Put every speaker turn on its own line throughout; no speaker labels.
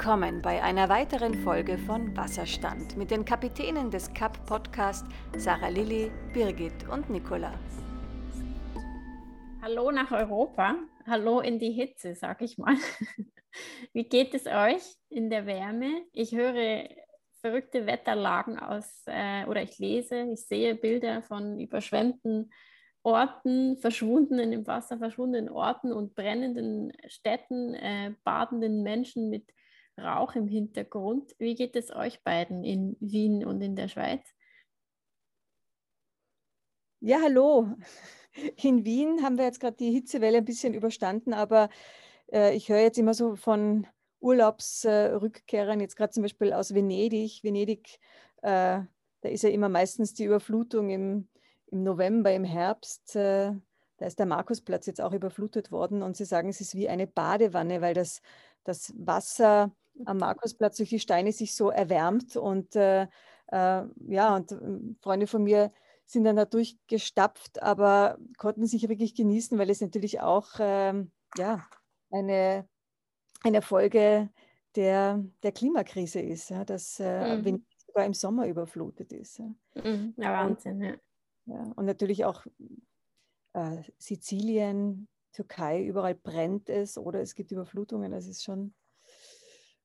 Willkommen bei einer weiteren Folge von Wasserstand mit den Kapitänen des CAP Podcast Sarah Lilly, Birgit und Nicola.
Hallo nach Europa, hallo in die Hitze, sag ich mal. Wie geht es euch in der Wärme? Ich höre verrückte Wetterlagen aus, äh, oder ich lese, ich sehe Bilder von überschwemmten Orten, verschwundenen im Wasser, verschwundenen Orten und brennenden Städten, äh, badenden Menschen mit Rauch im Hintergrund. Wie geht es euch beiden in Wien und in der Schweiz?
Ja, hallo. In Wien haben wir jetzt gerade die Hitzewelle ein bisschen überstanden, aber äh, ich höre jetzt immer so von Urlaubsrückkehrern, äh, jetzt gerade zum Beispiel aus Venedig. Venedig, äh, da ist ja immer meistens die Überflutung im, im November, im Herbst. Äh, da ist der Markusplatz jetzt auch überflutet worden und sie sagen, es ist wie eine Badewanne, weil das, das Wasser am Markusplatz durch die Steine sich so erwärmt und äh, äh, ja, und ähm, Freunde von mir sind dann da durchgestapft, aber konnten sich wirklich genießen, weil es natürlich auch ähm, ja, eine, eine Folge der, der Klimakrise ist, ja, dass äh, mhm. Venedig sogar im Sommer überflutet ist. Ja,
mhm. Wahnsinn, ja.
ja. Und natürlich auch äh, Sizilien, Türkei, überall brennt es oder es gibt Überflutungen. Das ist schon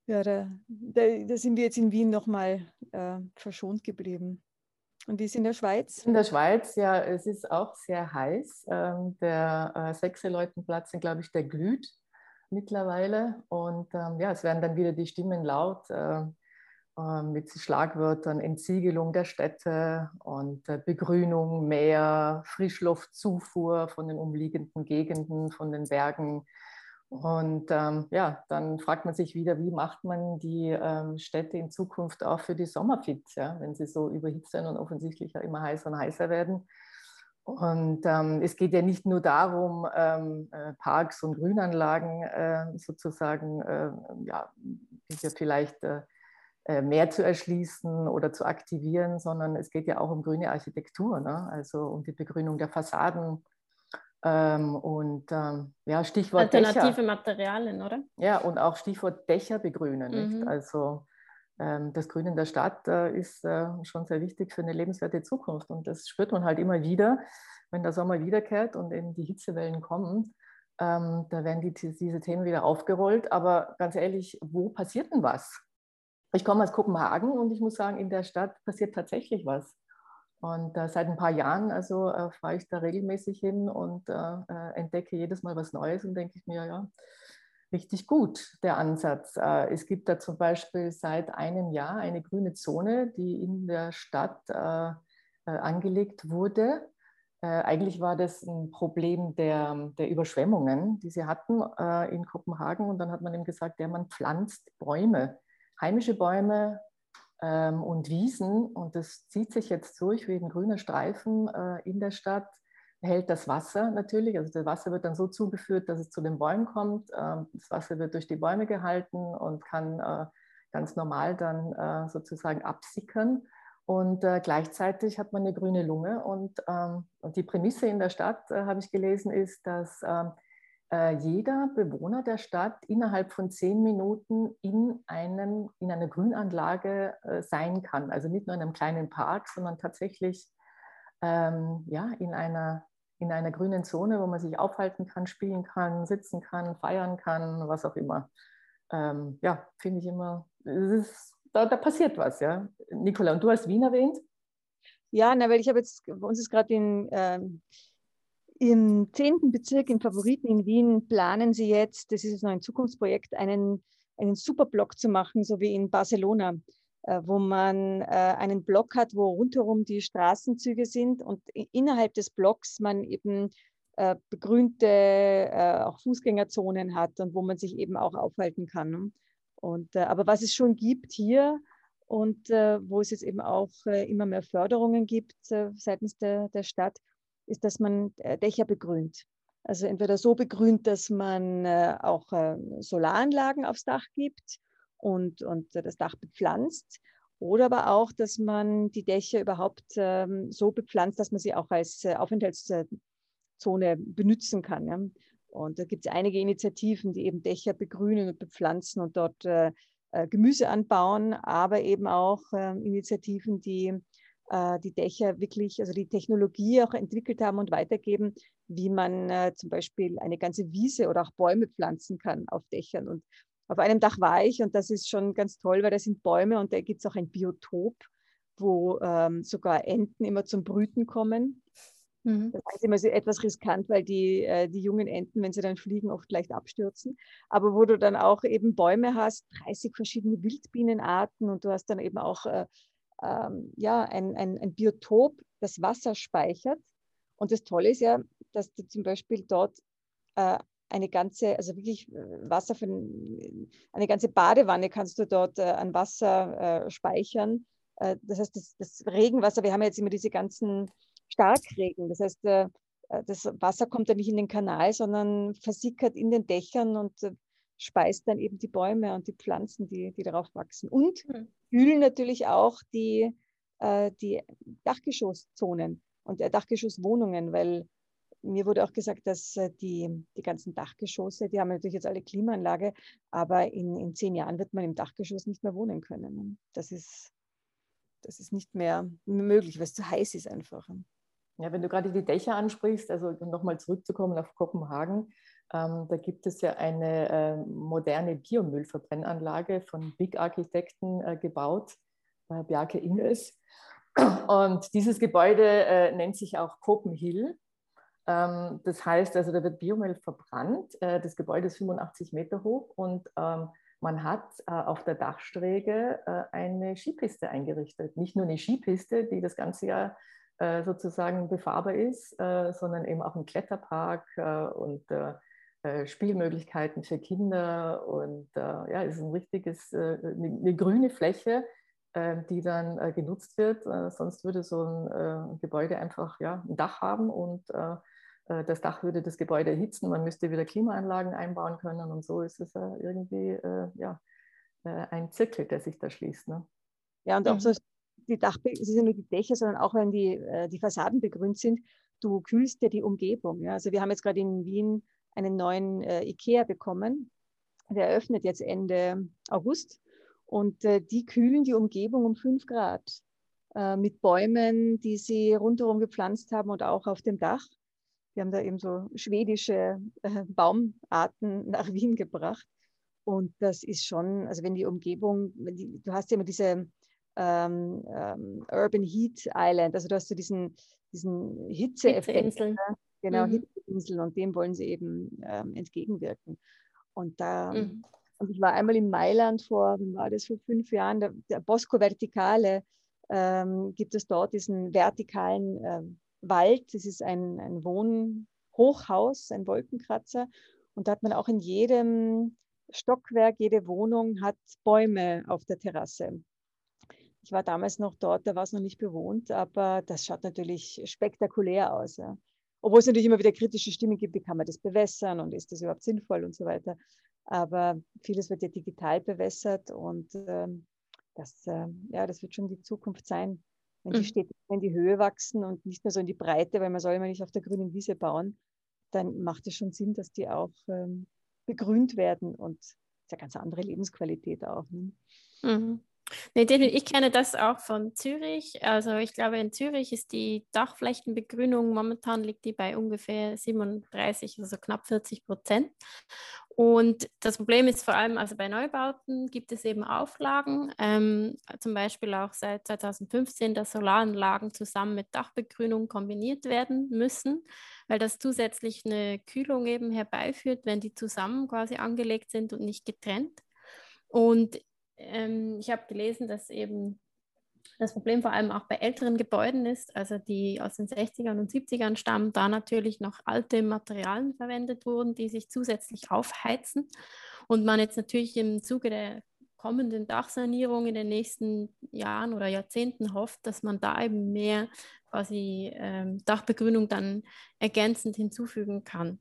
ja, da, da, da, sind wir jetzt in Wien nochmal äh, verschont geblieben. Und wie ist in der Schweiz?
In der Schweiz, ja, es ist auch sehr heiß. Ähm, der äh, Sechseleutenplatz, glaube ich, der glüht mittlerweile. Und ähm, ja, es werden dann wieder die Stimmen laut äh, äh, mit Schlagwörtern Entsiegelung der Städte und äh, Begrünung, Meer, Frischluftzufuhr von den umliegenden Gegenden, von den Bergen und ähm, ja, dann fragt man sich wieder, wie macht man die ähm, Städte in Zukunft auch für die Sommerfit, ja, wenn sie so überhitzt sind und offensichtlich ja immer heißer und heißer werden. Und ähm, es geht ja nicht nur darum, ähm, äh, Parks und Grünanlagen äh, sozusagen äh, ja, vielleicht äh, äh, mehr zu erschließen oder zu aktivieren, sondern es geht ja auch um grüne Architektur, ne? also um die Begrünung der Fassaden, ähm, und ähm, ja, Stichwort
Alternative
Dächer.
Materialien, oder?
Ja, und auch Stichwort Dächer begrünen. Mhm. Also ähm, das Grünen der Stadt äh, ist äh, schon sehr wichtig für eine lebenswerte Zukunft. Und das spürt man halt immer wieder, wenn der Sommer wiederkehrt und eben die Hitzewellen kommen. Ähm, da werden die, diese Themen wieder aufgerollt. Aber ganz ehrlich, wo passiert denn was? Ich komme aus Kopenhagen und ich muss sagen, in der Stadt passiert tatsächlich was. Und äh, seit ein paar Jahren also äh, fahre ich da regelmäßig hin und äh, äh, entdecke jedes Mal was Neues und denke ich mir, ja, richtig gut, der Ansatz. Äh, es gibt da zum Beispiel seit einem Jahr eine grüne Zone, die in der Stadt äh, angelegt wurde. eigentlich war das ein Problem der, der Überschwemmungen, die sie hatten in Kopenhagen. Und dann hat man eben gesagt, ja, man pflanzt Bäume, heimische Bäume, ähm, und Wiesen. Und das zieht sich jetzt durch wie ein grüner Streifen äh, in der Stadt. Hält das Wasser natürlich, also das Wasser wird dann so zugeführt, dass es zu den Bäumen kommt. Ähm, das Wasser wird durch die Bäume gehalten und kann äh, ganz normal dann äh, sozusagen absickern. Und äh, gleichzeitig hat man eine grüne Lunge. Und, ähm, und die Prämisse in der Stadt, äh, habe ich gelesen, ist, dass ähm, äh, jeder Bewohner der Stadt innerhalb von zehn Minuten in, einem, in einer Grünanlage äh, sein kann. Also nicht nur in einem kleinen Park, sondern tatsächlich ähm, ja, in, einer, in einer grünen Zone, wo man sich aufhalten kann, spielen kann, sitzen kann, feiern kann, was auch immer. Ähm, ja, finde ich immer, ist, da, da, passiert was. Ja. Nicola, und du hast Wien erwähnt?
Ja, na, weil ich habe jetzt, bei uns ist gerade in. Ähm im 10. Bezirk, im Favoriten in Wien, planen sie jetzt, das ist jetzt noch ein Zukunftsprojekt, einen, einen Superblock zu machen, so wie in Barcelona, äh, wo man äh, einen Block hat, wo rundherum die Straßenzüge sind und innerhalb des Blocks man eben äh, begrünte auch Fußgängerzonen hat und wo man sich eben auch aufhalten kann. Und, aber was es schon gibt hier und wo es jetzt eben auch immer mehr Förderungen gibt seitens der, der Stadt, ist, dass man äh, Dächer begrünt. Also entweder so begrünt, dass man äh, auch äh, Solaranlagen aufs Dach gibt und, und das Dach bepflanzt. Oder aber auch, dass man die Dächer überhaupt ähm, so bepflanzt, dass man sie auch als Aufenthaltszone benutzen kann. Ja. Und da gibt es einige Initiativen, die eben Dächer begrünen und bepflanzen und dort äh, Gemüse anbauen, aber eben auch ähm, Initiativen, die äh, die Dächer wirklich, also die Technologie auch entwickelt haben und weitergeben, wie man äh, zum Beispiel eine ganze Wiese oder auch Bäume pflanzen kann auf Dächern. Und auf einem Dach war ich und das ist schon ganz toll, weil da sind Bäume und da gibt es auch ein Biotop, wo ähm, sogar Enten immer zum Brüten kommen. Mhm. Das ist immer so etwas riskant, weil die, äh, die jungen Enten, wenn sie dann fliegen, oft leicht abstürzen. Aber wo du dann auch eben Bäume hast, 30 verschiedene Wildbienenarten und du hast dann eben auch äh, ähm, ja, ein, ein, ein Biotop, das Wasser speichert. Und das Tolle ist ja, dass du zum Beispiel dort äh, eine ganze, also wirklich äh, Wasser für eine ganze Badewanne kannst du dort äh, an Wasser äh, speichern. Äh, das heißt, das, das, Regenwasser, wir haben jetzt immer diese ganzen Starkregen. Das heißt, äh, das Wasser kommt ja nicht in den Kanal, sondern versickert in den Dächern und speist dann eben die Bäume und die Pflanzen, die, die darauf wachsen. Und mhm. kühlen natürlich auch die, äh, die Dachgeschosszonen und äh, Dachgeschosswohnungen, weil mir wurde auch gesagt, dass äh, die, die ganzen Dachgeschosse, die haben natürlich jetzt alle Klimaanlage, aber in, in zehn Jahren wird man im Dachgeschoss nicht mehr wohnen können. Das ist, das ist nicht mehr möglich, weil es zu heiß ist einfach.
Ja, wenn du gerade die Dächer ansprichst, also nochmal zurückzukommen auf Kopenhagen, ähm, da gibt es ja eine äh, moderne Biomüllverbrennanlage von Big Architekten äh, gebaut, äh, Bjarke Ingels. Und dieses Gebäude äh, nennt sich auch Copenhill. Ähm, das heißt, also da wird Biomüll verbrannt. Äh, das Gebäude ist 85 Meter hoch und ähm, man hat äh, auf der Dachsträge eine Skipiste eingerichtet. Nicht nur eine Skipiste, die das ganze Jahr sozusagen befahrbar ist, sondern eben auch ein Kletterpark und äh, Spielmöglichkeiten für Kinder und äh, ja, es ist ein richtiges, äh, eine, eine, grüne Fläche, äh, die dann äh, genutzt wird. Äh, sonst würde so ein Gebäude einfach ja, ein Dach haben und das Dach würde das Gebäude erhitzen. Man müsste wieder Klimaanlagen einbauen können und so ist es irgendwie ja, ein Zirkel, der sich da schließt. Ne?
Ja, und auch mhm. so die Dach, es ist ja nur die Dächer, sondern auch wenn die, die Fassaden begrünt sind, du kühlst ja die Umgebung. Ja? Also wir haben jetzt gerade in Wien einen neuen äh, IKEA bekommen. Der eröffnet jetzt Ende August und äh, die kühlen die Umgebung um 5 Grad äh, mit Bäumen, die sie rundherum gepflanzt haben und auch auf dem Dach. Wir haben da eben so schwedische äh, Baumarten nach Wien gebracht. Und das ist schon, also wenn die Umgebung, wenn die, du hast ja immer diese ähm, ähm, Urban Heat Island, also du hast so diesen, diesen Hitzeeffekt. Hitze Genau, mhm. Inseln und dem wollen sie eben ähm, entgegenwirken. Und da, mhm. und ich war einmal in Mailand vor, war das vor fünf Jahren, der, der Bosco Verticale ähm, gibt es dort diesen vertikalen äh, Wald. Das ist ein, ein Wohnhochhaus, ein Wolkenkratzer. Und da hat man auch in jedem Stockwerk, jede Wohnung hat Bäume auf der Terrasse. Ich war damals noch dort, da war es noch nicht bewohnt, aber das schaut natürlich spektakulär aus. Ja. Obwohl es natürlich immer wieder kritische Stimmen gibt, wie kann man das bewässern und ist das überhaupt sinnvoll und so weiter. Aber vieles wird ja digital bewässert und ähm, das, äh, ja, das wird schon die Zukunft sein, wenn die mhm. Städte in die Höhe wachsen und nicht mehr so in die Breite, weil man soll immer nicht auf der grünen Wiese bauen, dann macht es schon Sinn, dass die auch ähm, begrünt werden und das ist ja ganz andere Lebensqualität auch. Ne? Mhm.
Nee, ich kenne das auch von Zürich. Also ich glaube, in Zürich ist die Dachflächenbegrünung, momentan liegt die bei ungefähr 37, also knapp 40 Prozent. Und das Problem ist vor allem, also bei Neubauten gibt es eben Auflagen, ähm, zum Beispiel auch seit 2015, dass Solaranlagen zusammen mit Dachbegrünung kombiniert werden müssen, weil das zusätzlich eine Kühlung eben herbeiführt, wenn die zusammen quasi angelegt sind und nicht getrennt. Und ähm, ich habe gelesen, dass eben das Problem vor allem auch bei älteren Gebäuden ist, also die aus den 60ern und 70ern stammen, da natürlich noch alte Materialien verwendet wurden, die sich zusätzlich aufheizen. Und man jetzt natürlich im Zuge der kommenden Dachsanierung in den nächsten Jahren oder Jahrzehnten hofft, dass man da eben mehr quasi ähm, Dachbegrünung dann ergänzend hinzufügen kann.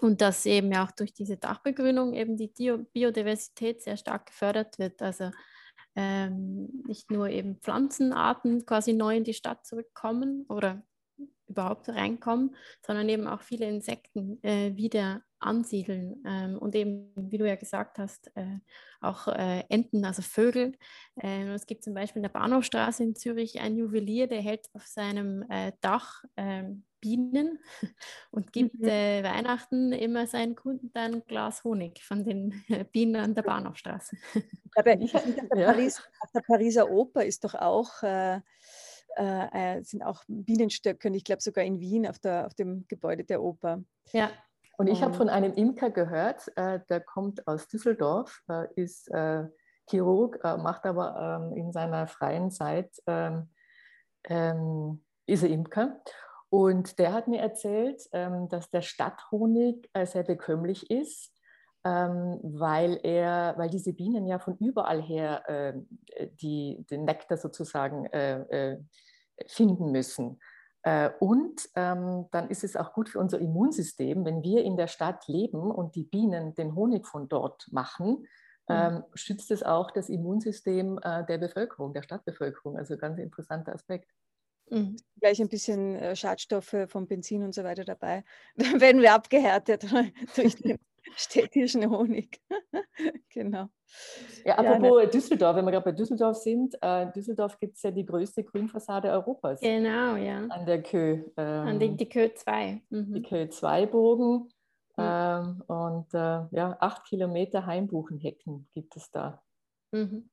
Und dass eben auch durch diese Dachbegrünung eben die Biodiversität sehr stark gefördert wird. Also ähm, nicht nur eben Pflanzenarten quasi neu in die Stadt zurückkommen oder überhaupt reinkommen, sondern eben auch viele Insekten äh, wieder ansiedeln. Ähm, und eben, wie du ja gesagt hast, äh, auch äh, Enten, also Vögel. Ähm, es gibt zum Beispiel in der Bahnhofstraße in Zürich einen Juwelier, der hält auf seinem äh, Dach ähm, Bienen und gibt mhm. Äh, Weihnachten immer seinen Kunden dann ein Glas Honig von den Bienen an der Bahnhofstraße.
Aber ich finde, auf, ja. auf der Pariser Oper ist doch auch äh, äh, sind auch Bienenstöcke und ich glaube sogar in Wien auf, der, auf dem Gebäude der Oper.
Ja. Und ich habe von einem Imker gehört, äh, der kommt aus Düsseldorf, äh, ist äh, Chirurg, äh, macht aber ähm, in seiner freien Zeit, ähm, ähm, ist er Imker. Und der hat mir erzählt, ähm, dass der Stadthonig äh, sehr bekömmlich ist, ähm, weil, er, weil diese Bienen ja von überall her äh, die, den Nektar sozusagen finden müssen. Äh, und ähm, dann ist es auch gut für unser Immunsystem, wenn wir in der Stadt leben und die Bienen den Honig von dort machen, mhm. ähm, schützt es auch das Immunsystem äh, der Bevölkerung, der Stadtbevölkerung. Also ganz interessanter Aspekt.
Mhm. Gleich ein bisschen äh, Schadstoffe vom Benzin und so weiter dabei. Dann werden wir abgehärtet durch den städtischen Honig. genau.
Ja, apropos ja, ne. Düsseldorf, wenn wir gerade bei Düsseldorf sind, äh, Düsseldorf gibt es ja die größte Grünfassade Europas.
Genau, ja.
An der Kö.
Ähm, An die, die Kö 2.
Mhm. Die Kö 2 Bogen. Mhm. Ähm, und äh, ja, acht Kilometer Heimbuchenhecken gibt es da. Mhm.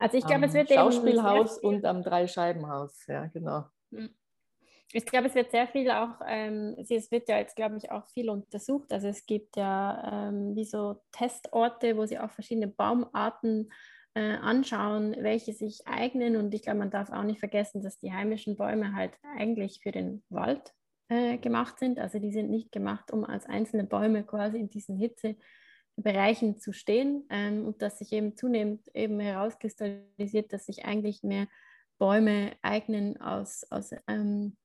Also ich glaube, es wird
Schauspielhaus und am Dreischeibenhaus, ja, genau. Mhm
ich glaube, es wird sehr viel auch, ähm, es wird ja jetzt, glaube ich, auch viel untersucht. Also es gibt ja ähm, wie so Testorte, wo sie auch verschiedene Baumarten äh, anschauen, welche sich eignen. Und ich glaube, man darf auch nicht vergessen, dass die heimischen Bäume halt eigentlich für den Wald äh, gemacht sind. Also die sind nicht gemacht, um als einzelne Bäume quasi in diesen Hitzebereichen zu stehen. Ähm, und dass sich eben zunehmend eben herauskristallisiert, dass sich eigentlich mehr Bäume eignen aus, aus ähm,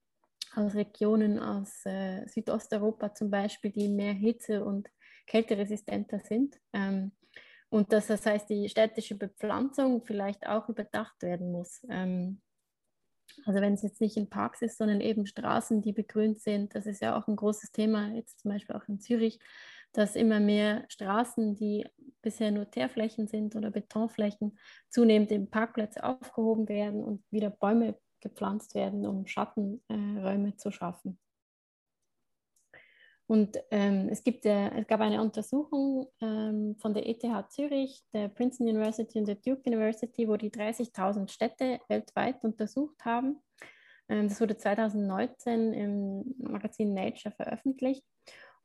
aus Regionen aus äh, Südosteuropa zum Beispiel, die mehr Hitze- und kälteresistenter sind. Ähm, und dass das heißt, die städtische Bepflanzung vielleicht auch überdacht werden muss. Ähm, also wenn es jetzt nicht in Parks ist, sondern eben Straßen, die begrünt sind, das ist ja auch ein großes Thema, jetzt zum Beispiel auch in Zürich, dass immer mehr Straßen, die bisher nur Teerflächen sind oder Betonflächen, zunehmend in Parkplätze aufgehoben werden und wieder Bäume gepflanzt werden, um Schattenräume äh, zu schaffen. Und ähm, es, gibt, äh, es gab eine Untersuchung ähm, von der ETH Zürich, der Princeton University und der Duke University, wo die 30.000 Städte weltweit untersucht haben. Ähm, das wurde 2019 im Magazin Nature veröffentlicht.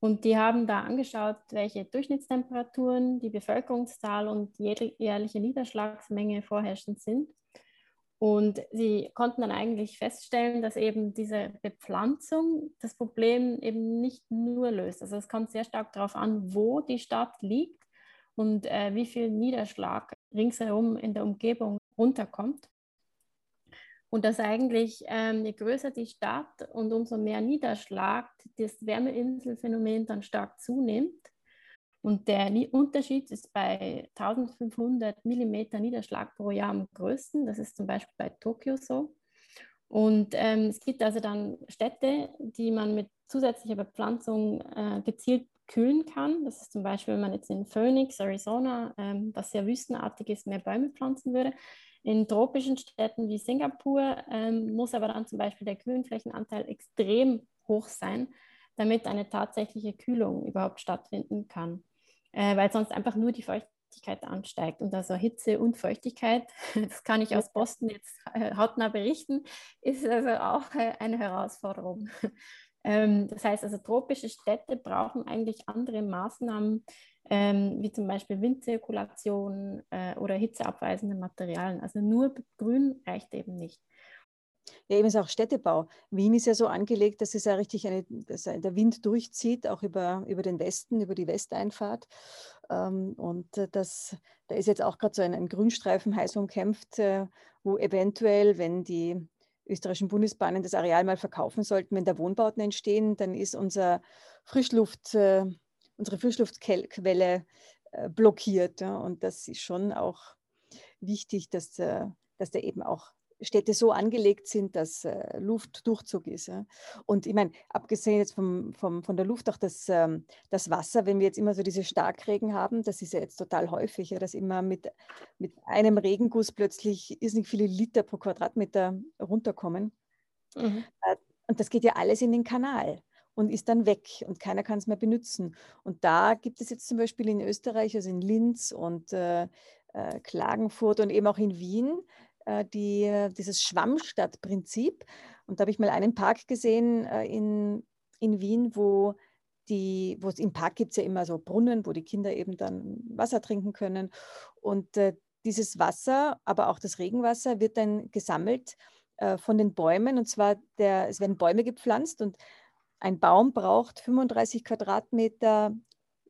Und die haben da angeschaut, welche Durchschnittstemperaturen, die Bevölkerungszahl und jährliche Niederschlagsmenge vorherrschend sind. Und sie konnten dann eigentlich feststellen, dass eben diese Bepflanzung das Problem eben nicht nur löst. Also es kommt sehr stark darauf an, wo die Stadt liegt und äh, wie viel Niederschlag ringsherum in der Umgebung runterkommt. Und dass eigentlich ähm, je größer die Stadt und umso mehr Niederschlag das Wärmeinselphänomen dann stark zunimmt. Und der Unterschied ist bei 1500 mm Niederschlag pro Jahr am größten. Das ist zum Beispiel bei Tokio so. Und ähm, es gibt also dann Städte, die man mit zusätzlicher Bepflanzung äh, gezielt kühlen kann. Das ist zum Beispiel, wenn man jetzt in Phoenix, Arizona, ähm, was sehr wüstenartig ist, mehr Bäume pflanzen würde. In tropischen Städten wie Singapur ähm, muss aber dann zum Beispiel der Grünflächenanteil extrem hoch sein, damit eine tatsächliche Kühlung überhaupt stattfinden kann äh, weil sonst einfach nur die Feuchtigkeit ansteigt. Und also Hitze und Feuchtigkeit, das kann ich aus Boston jetzt äh, hautnah berichten, ist also auch äh, eine Herausforderung. Ähm, das heißt also, tropische Städte brauchen eigentlich andere Maßnahmen, ähm, wie zum Beispiel Windzirkulation äh, oder hitzeabweisende Materialien. Also nur Grün reicht eben nicht.
Ja, eben ist auch Städtebau. Wien ist ja so angelegt, dass es ja richtig eine, der Wind durchzieht, auch über, über den Westen, über die Westeinfahrt. Ähm, und äh, das, da ist jetzt auch gerade so ein, ein Grünstreifen heiß umkämpft, äh, wo eventuell, wenn die österreichischen Bundesbahnen das Areal mal verkaufen sollten, wenn da Wohnbauten entstehen, dann ist unser Frischluft, äh, unsere Frischluftquelle blockiert. Und das ist schon auch wichtig, dass, dass da eben auch Städte so angelegt sind, dass äh, Luftdurchzug ist. Ja. Und ich meine, abgesehen jetzt vom, vom, von der Luft, auch das, ähm, das Wasser, wenn wir jetzt immer so diese Starkregen haben, das ist ja jetzt total häufig, ja, dass immer mit, mit einem Regenguss plötzlich irrsinnig viele Liter pro Quadratmeter runterkommen. Mhm. Äh, und das geht ja alles in den Kanal und ist dann weg und keiner kann es mehr benutzen. Und da gibt es jetzt zum Beispiel in Österreich, also in Linz und äh, äh Klagenfurt und eben auch in Wien, äh, die, dieses Schwammstadtprinzip. Und da habe ich mal einen Park gesehen äh, in, in Wien, wo die, wo im Park gibt es ja immer so Brunnen, wo die Kinder eben dann Wasser trinken können. Und äh, dieses Wasser, aber auch das Regenwasser, wird dann gesammelt äh, von den Bäumen. Und zwar, der, es werden Bäume gepflanzt und ein Baum braucht 35 Quadratmeter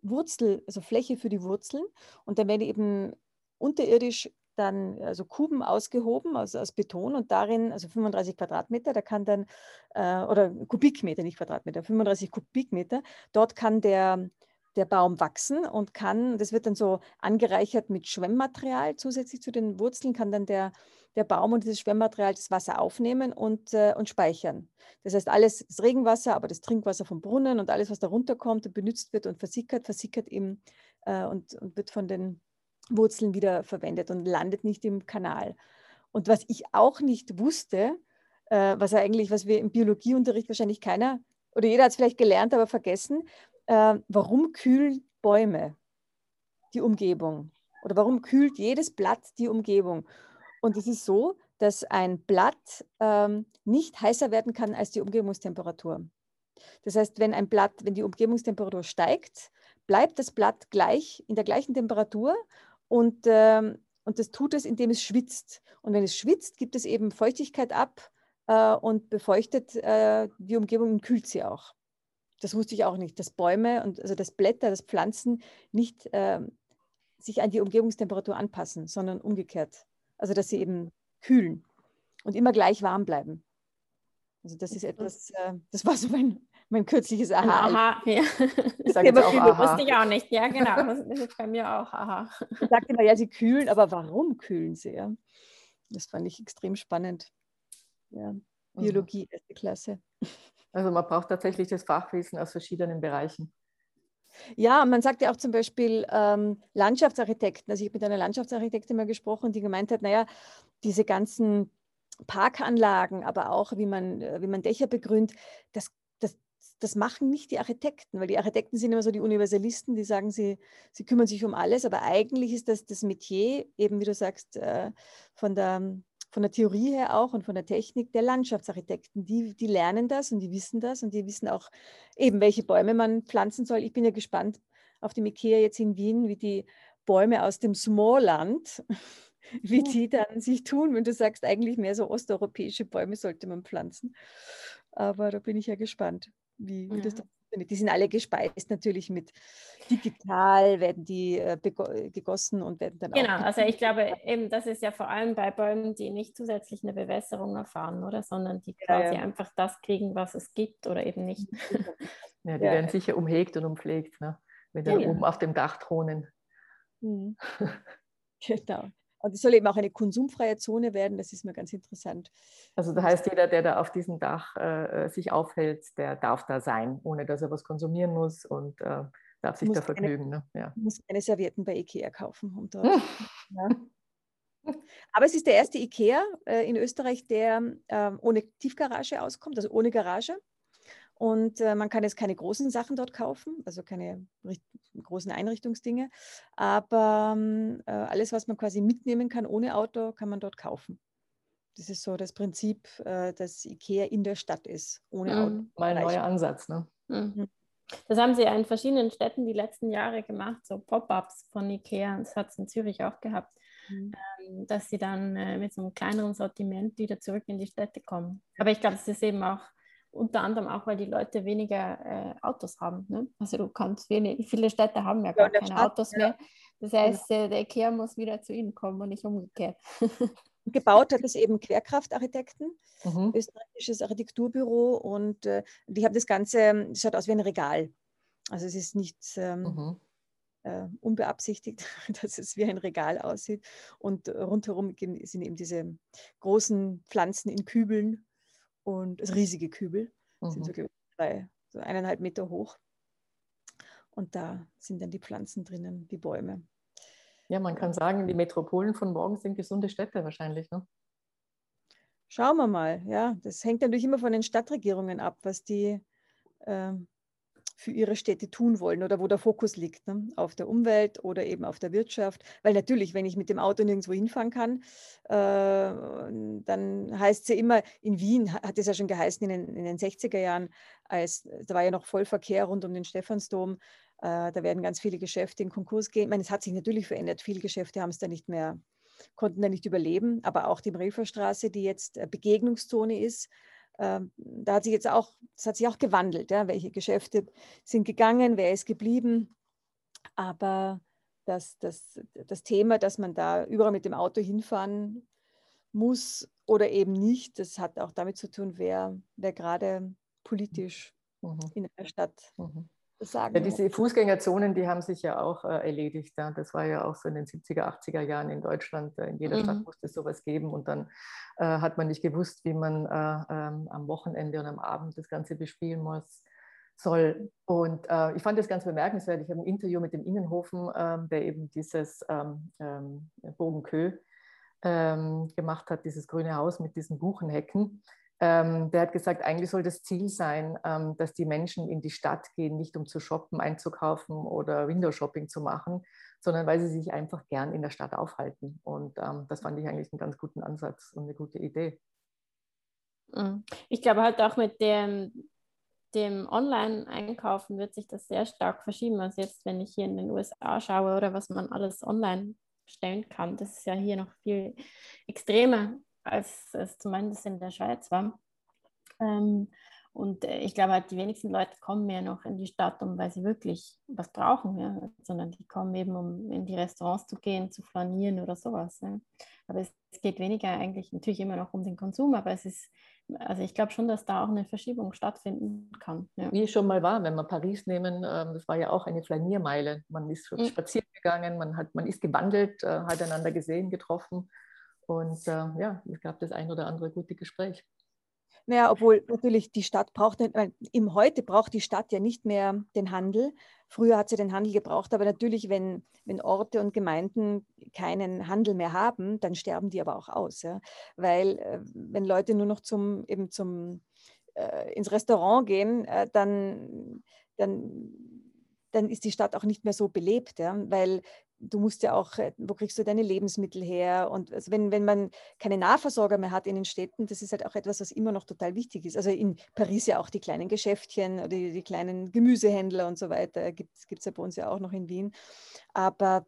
Wurzel, also Fläche für die Wurzeln. Und dann werden eben unterirdisch dann also Kuben ausgehoben aus, aus Beton und darin, also 35 Quadratmeter, da kann dann, äh, oder Kubikmeter, nicht Quadratmeter, 35 Kubikmeter, dort kann der, der Baum wachsen und kann, das wird dann so angereichert mit Schwemmmaterial zusätzlich zu den Wurzeln, kann dann der, der Baum und dieses Schwemmmaterial das Wasser aufnehmen und, äh, und speichern. Das heißt, alles, das Regenwasser, aber das Trinkwasser vom Brunnen und alles, was da runterkommt und benutzt wird und versickert, versickert eben äh, und, und wird von den Wurzeln wieder verwendet und landet nicht im Kanal. Und was ich auch nicht wusste, äh, was eigentlich, was wir im Biologieunterricht wahrscheinlich keiner, oder jeder hat es vielleicht gelernt, aber vergessen, äh, warum kühlen Bäume die Umgebung? Oder warum kühlt jedes Blatt die Umgebung? Und es ist so, dass ein Blatt ähm, nicht heißer werden kann als die Umgebungstemperatur. Das heißt, wenn ein Blatt, wenn die Umgebungstemperatur steigt, bleibt das Blatt gleich in der gleichen Temperatur und, ähm, und das tut es, indem es schwitzt. Und wenn es schwitzt, gibt es eben Feuchtigkeit ab äh, und befeuchtet äh, die Umgebung und kühlt sie auch. Das wusste ich auch nicht, dass Bäume und also dass Blätter, dass Pflanzen nicht äh, sich an die Umgebungstemperatur anpassen, sondern umgekehrt. Also dass sie eben kühlen und immer gleich warm bleiben. Also das ist etwas, äh, das war so mein, mein kürzliches Aha.
Aha, ja. Ich sage jetzt auch Aha. Wusste ich auch nicht. Ja, genau. Das ist bei mir auch Aha.
Ich sagte immer, ja, sie kühlen, aber warum kühlen sie? Ja? Das fand ich extrem spannend. Ja, mhm. Biologie, erste Klasse.
Also man braucht tatsächlich das Fachwissen aus verschiedenen Bereichen.
Ja, man sagt ja auch zum Beispiel ähm, Landschaftsarchitekten. Also ich habe mit einer Landschaftsarchitektin mal gesprochen, die gemeint hat, naja, diese ganzen Parkanlagen, aber auch wie man, äh, wie man Dächer begrünt, das das machen nicht die Architekten, weil die Architekten sind immer so die Universalisten, die sagen, sie, sie kümmern sich um alles, aber eigentlich ist das das Metier, eben wie du sagst, äh, von der, von der Theorie her auch und von der Technik der Landschaftsarchitekten. Die, die lernen das und die wissen das und die wissen auch eben, welche Bäume man pflanzen soll. Ich bin ja gespannt auf dem Ikea jetzt in Wien, wie die Bäume aus dem Smallland, wie die dann sich tun, wenn du sagst, eigentlich mehr so osteuropäische Bäume sollte man pflanzen. Aber da bin ich ja gespannt wie, wie ja. das da funktioniert. Die sind alle gespeist natürlich mit digital, werden die äh, gegossen und werden dann
genau, auch. Genau, also ich glaube eben, das ist ja vor allem bei Bäumen, die nicht zusätzlich eine Bewässerung erfahren, oder? Sondern die quasi ja, ja. einfach das kriegen, was es gibt oder eben nicht.
Ja, die werden sicher umhegt und umpflegt, ne? wenn die oben auf dem Dach thronen.
Mhm. genau. Und es soll eben auch eine konsumfreie Zone werden, das ist mir ganz interessant.
Also das heißt, jeder, der da auf diesem Dach äh, sich aufhält, der darf da sein, ohne dass er was konsumieren muss und äh, darf sich da vergnügen.
Keine,
ne? ja.
muss keine Servietten bei Ikea kaufen. Und dort, ja. Aber es ist der erste Ikea äh, in Österreich, der ähm, ohne Tiefgarage auskommt, also ohne Garage. Und äh, man kann jetzt keine großen Sachen dort kaufen, also keine großen Einrichtungsdinge. Aber ähm, äh, alles, was man quasi mitnehmen kann ohne Auto, kann man dort kaufen. Das ist so das Prinzip, äh, dass IKEA in der Stadt ist, ohne mhm. Auto.
Mal ein neuer Ansatz, ne? Mhm.
mhm. Das haben sie ja in verschiedenen Städten die letzten Jahre gemacht, so Pop-ups von IKEA. Das hat es in Zürich auch gehabt, mhm. ähm, dass sie dann äh, mit so einem kleineren Sortiment wieder zurück in die Städte kommen. Aber ich glaube, es ist eben auch unter anderem auch, weil die Leute weniger äh, Autos haben. Ne? Also du kannst wenig, viele Städte haben ja gar ja, keine Stadt, Autos mehr. Das heißt, ja. Äh, der Ikea muss wieder zu ihnen kommen und nicht umgekehrt.
Gebaut hat es eben Querkraftarchitekten, mhm. österreichisches Architekturbüro und äh, die haben das Ganze, es schaut aus wie ein Regal. Also es ist nicht, ähm, mhm. äh, unbeabsichtigt, dass es wie ein Regal aussieht. Und rundherum sind eben diese großen Pflanzen in Kübeln und also riesige Kübel, mhm. sind so, drei, so eineinhalb Meter hoch. Und da sind dann die Pflanzen drinnen, die Bäume.
Ja, man kann sagen, die Metropolen von morgen sind gesunde Städte wahrscheinlich. Ne?
Schauen wir mal. Ja, das hängt natürlich immer von den Stadtregierungen ab, was die äh, für ihre Städte tun wollen oder wo der Fokus liegt, ne? auf der Umwelt oder eben auf der Wirtschaft. Weil natürlich, wenn ich mit dem Auto nirgendwo hinfahren kann, äh, dann heißt es ja immer, in Wien hat es ja schon geheißen in den, in den 60er Jahren, als, da war ja noch Vollverkehr rund um den Stephansdom, äh, da werden ganz viele Geschäfte in Konkurs gehen. Ich meine, es hat sich natürlich verändert. Viele Geschäfte haben es da nicht mehr, konnten da nicht überleben. Aber auch die Mrilferstraße, die jetzt äh, Begegnungszone ist, da hat sich jetzt auch, das hat sich auch gewandelt. Ja? Welche Geschäfte sind gegangen, wer ist geblieben. Aber das, das, das Thema, dass man da überall mit dem Auto hinfahren muss oder eben nicht, das hat auch damit zu tun, wer, wer gerade politisch mhm. in einer Stadt mhm
sagen. Ja, diese Fußgängerzonen, die haben sich ja auch äh, erledigt. Ja. Das war ja auch so in den 70er, 80er Jahren in Deutschland. Äh, in jeder mhm. Stadt musste es sowas geben und dann äh, hat man nicht gewusst, wie man äh, ähm, am Wochenende und am Abend das Ganze bespielen muss. Soll. Und äh, ich fand das ganz bemerkenswert. Ich habe ein Interview mit dem Innenhofen, ähm, der eben dieses ähm, ähm Bogenkö ähm, gemacht hat, dieses grüne Haus mit diesen Buchenhecken. Ähm, der hat gesagt, eigentlich soll das Ziel sein, ähm, dass die Menschen in die Stadt gehen, nicht um zu shoppen, einzukaufen oder Window-Shopping zu machen, sondern weil sie sich einfach gern in der Stadt aufhalten. Und ähm, das fand ich eigentlich einen ganz guten Ansatz und eine gute Idee.
Mhm. Ich glaube halt auch mit dem, dem Online-Einkaufen wird sich das sehr stark verschieben. Also jetzt, wenn ich hier in den USA schaue oder was man alles online stellen kann, das ist ja hier noch viel extremer als es zumindest in der Schweiz war. Ähm, und äh, ich glaube halt, die wenigsten Leute kommen mehr noch in die Stadt, um weil sie wirklich was brauchen, ja? sondern die kommen eben, um in die Restaurants zu gehen, zu flanieren oder sowas. Ja? Aber es, es, geht weniger eigentlich natürlich immer noch um den Konsum, aber es ist, also ich glaube schon, dass da auch eine Verschiebung stattfinden kann.
Ja. Wie es schon mal war, wenn wir Paris nehmen, ähm, das war ja auch eine Flaniermeile. Man ist mhm. spazieren gegangen, man, hat, man ist gewandelt, äh, hat einander gesehen, getroffen. Und äh, ja, es gab das ein oder andere gute Gespräch.
Naja, obwohl natürlich die Stadt braucht, im Heute braucht die Stadt ja nicht mehr den Handel. Früher hat sie den Handel gebraucht, aber natürlich, wenn, wenn Orte und Gemeinden keinen Handel mehr haben, dann sterben die aber auch aus. Ja? Weil äh, wenn Leute nur noch zum, eben zum, äh, ins Restaurant gehen, äh, dann, dann, dann ist die Stadt auch nicht mehr so belebt, ja? weil du musst ja auch, äh, wo kriegst du deine Lebensmittel her? Und also wenn, wenn man keine Nahversorger mehr hat in den Städten, das ist halt auch etwas, was immer noch total wichtig ist. Also in Paris ja auch die kleinen Geschäftchen oder die, die kleinen Gemüsehändler und so weiter, gibt es ja bei uns ja auch noch in Wien. Aber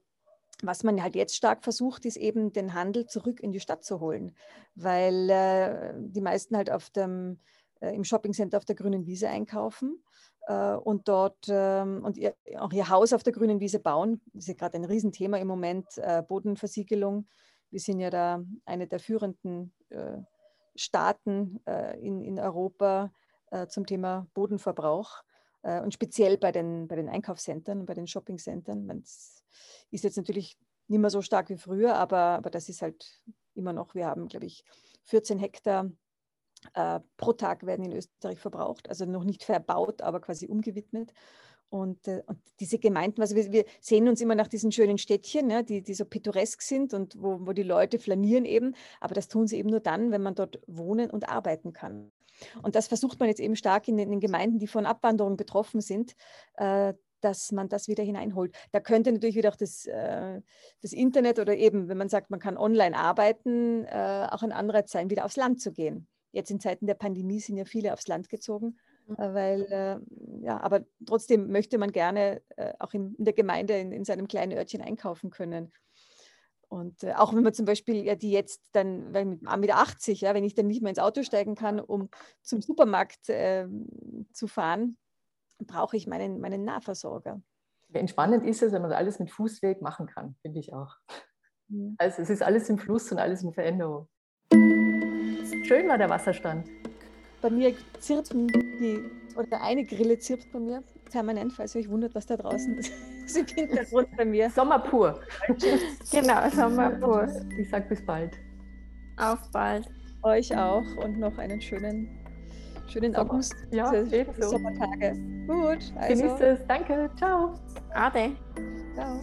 was man halt jetzt stark versucht, ist eben den Handel zurück in die Stadt zu holen, weil äh, die meisten halt auf dem, äh, im Shoppingcenter auf der grünen Wiese einkaufen und dort ähm, und ihr, auch ihr Haus auf der grünen Wiese bauen. Das ist ja gerade ein Riesenthema im Moment, äh, Bodenversiegelung. Wir sind ja da eine der führenden äh, Staaten in, in Europa zum Thema Bodenverbrauch und speziell bei den, bei den Einkaufszentren, bei den Shoppingcentern. Das ist jetzt natürlich nicht mehr so stark wie früher, aber, aber das ist halt immer noch, wir haben, glaube ich, 14 Hektar äh, pro Tag werden in Österreich verbraucht, also noch nicht verbaut, aber quasi umgewidmet. Und, äh, und diese Gemeinden, also wir, wir, sehen uns immer nach diesen schönen Städtchen, ja, die, die so pittoresk sind und wo, wo die Leute flanieren eben, aber das tun sie eben nur dann, wenn man dort wohnen und arbeiten kann. Und das versucht man jetzt eben stark in den, in den Gemeinden, die von Abwanderung betroffen sind, äh, dass man das wieder hineinholt. Da könnte natürlich wieder auch das, äh, das Internet oder eben, wenn man sagt, man kann online arbeiten, äh, auch ein Anreiz sein, wieder aufs Land zu gehen. Jetzt in Zeiten der Pandemie sind ja viele aufs Land gezogen, mhm. äh, weil, äh, ja, aber trotzdem möchte man gerne äh, auch in, in, der Gemeinde, in, in, seinem kleinen Örtchen einkaufen können. Und auch wenn man zum Beispiel ja, die jetzt dann, weil mit, mit 80, ja, wenn ich dann nicht mehr ins Auto steigen kann, um zum Supermarkt äh, zu fahren, brauche ich meinen, meinen Nahversorger.
Entspannend ist es, wenn man alles mit Fußweg machen kann, finde ich auch. Also es ist alles im Fluss und alles in Veränderung. Schön war der Wasserstand.
Bei mir zirpen die, oder eine Grille zirpt bei mir. permanent, falls ihr euch wundert, was da draußen ist im Hintergrund bei mir.
Sommer pur.
genau, Sommer pur.
Ich sage bis bald.
Auf bald.
Euch auch und noch einen schönen, schönen
Sommer.
August.
Ja, ebenso.
Sommertage. Gut, also.
Genießt es. Danke. Ciao.
Ade.
Ciao.